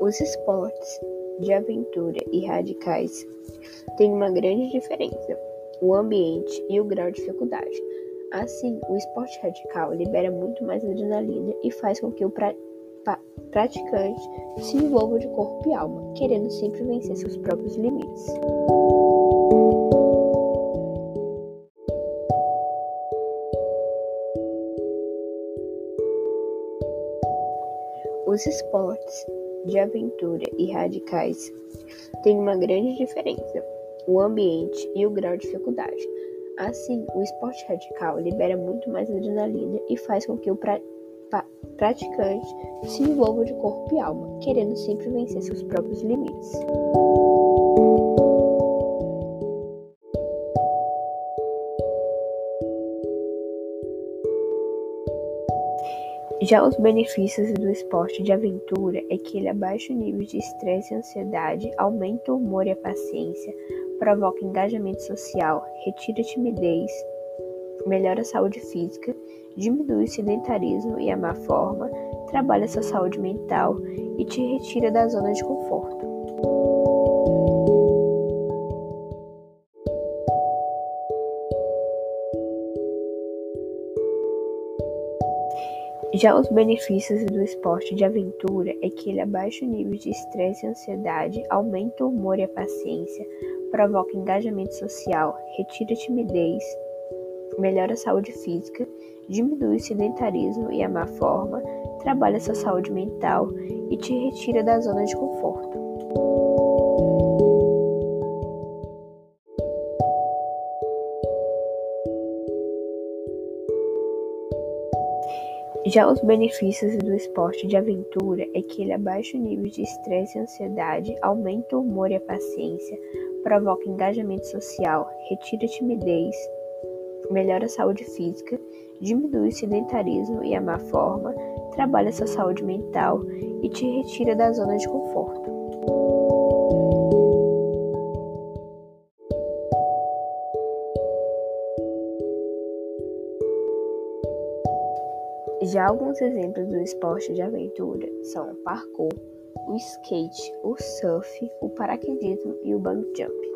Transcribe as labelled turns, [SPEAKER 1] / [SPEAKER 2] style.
[SPEAKER 1] Os esportes de aventura e radicais têm uma grande diferença: o ambiente e o grau de dificuldade. Assim, o esporte radical libera muito mais adrenalina e faz com que o pra praticante se envolva de corpo e alma, querendo sempre vencer seus próprios limites. Os esportes de aventura e radicais têm uma grande diferença: o ambiente e o grau de dificuldade. Assim, o esporte radical libera muito mais adrenalina e faz com que o pra praticante se envolva de corpo e alma, querendo sempre vencer seus próprios limites. Já os benefícios do esporte de aventura é que ele abaixa o nível de estresse e ansiedade, aumenta o humor e a paciência, provoca engajamento social, retira timidez, melhora a saúde física, diminui o sedentarismo e a má forma, trabalha sua saúde mental e te retira da zona de conforto. Já os benefícios do esporte de aventura é que ele abaixa o nível de estresse e ansiedade, aumenta o humor e a paciência, provoca engajamento social, retira timidez, melhora a saúde física, diminui o sedentarismo e a má forma, trabalha sua saúde mental e te retira da zona de conforto. Já os benefícios do esporte de aventura é que ele abaixa o nível de estresse e ansiedade, aumenta o humor e a paciência, provoca engajamento social, retira timidez, melhora a saúde física, diminui o sedentarismo e a má forma, trabalha sua saúde mental e te retira da zona de conforto. Já alguns exemplos do esporte de aventura são o parkour, o skate, o surf, o paraquedismo e o bungee jump.